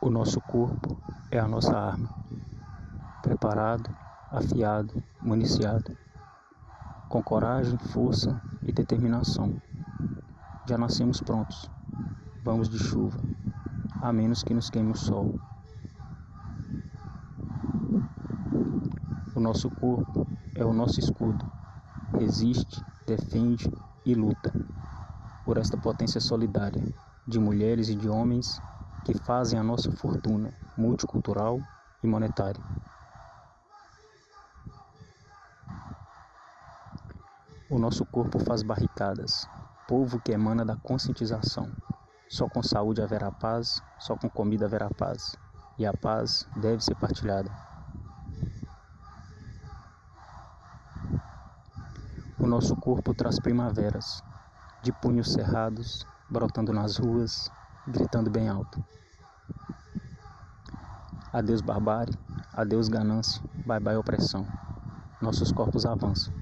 O nosso corpo é a nossa arma, preparado, afiado, municiado, com coragem, força e determinação. Já nascemos prontos, vamos de chuva, a menos que nos queime o sol. O nosso corpo é o nosso escudo, resiste, defende e luta por esta potência solidária de mulheres e de homens que fazem a nossa fortuna multicultural e monetária. O nosso corpo faz barricadas, povo que emana da conscientização. Só com saúde haverá paz, só com comida haverá paz, e a paz deve ser partilhada. O nosso corpo traz primaveras, de punhos cerrados, brotando nas ruas, gritando bem alto. Adeus barbárie, adeus ganância, bye bye opressão. Nossos corpos avançam,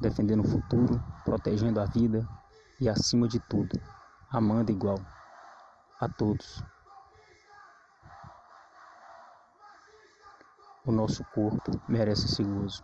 defendendo o futuro, protegendo a vida e, acima de tudo, amando igual a todos. O nosso corpo merece esse gozo.